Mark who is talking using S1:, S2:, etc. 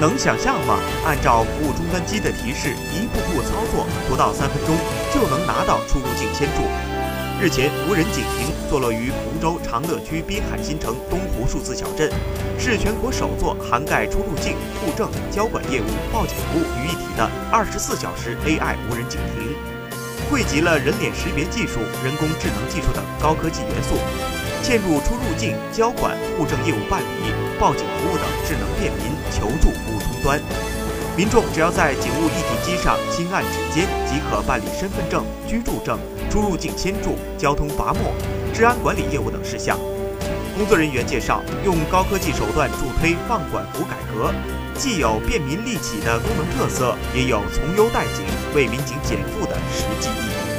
S1: 能想象吗？按照服务终端机的提示，一步步操作，不到三分钟就能拿到出入境签注。日前，无人警亭坐落于福州长乐区滨海新城东湖数字小镇，是全国首座涵盖出入境、户政、交管业务、报警服务于一体的二十四小时 AI 无人警亭，汇集了人脸识别技术、人工智能技术等高科技元素。嵌入出入境、交管、户政业务办理、报警服务等智能便民求助服务终端，民众只要在警务一体机上轻按指尖，即可办理身份证、居住证、出入境签注、交通罚没、治安管理业务等事项。工作人员介绍，用高科技手段助推放管服改革，既有便民利企的功能特色，也有从优待警、为民警减负的实际意义。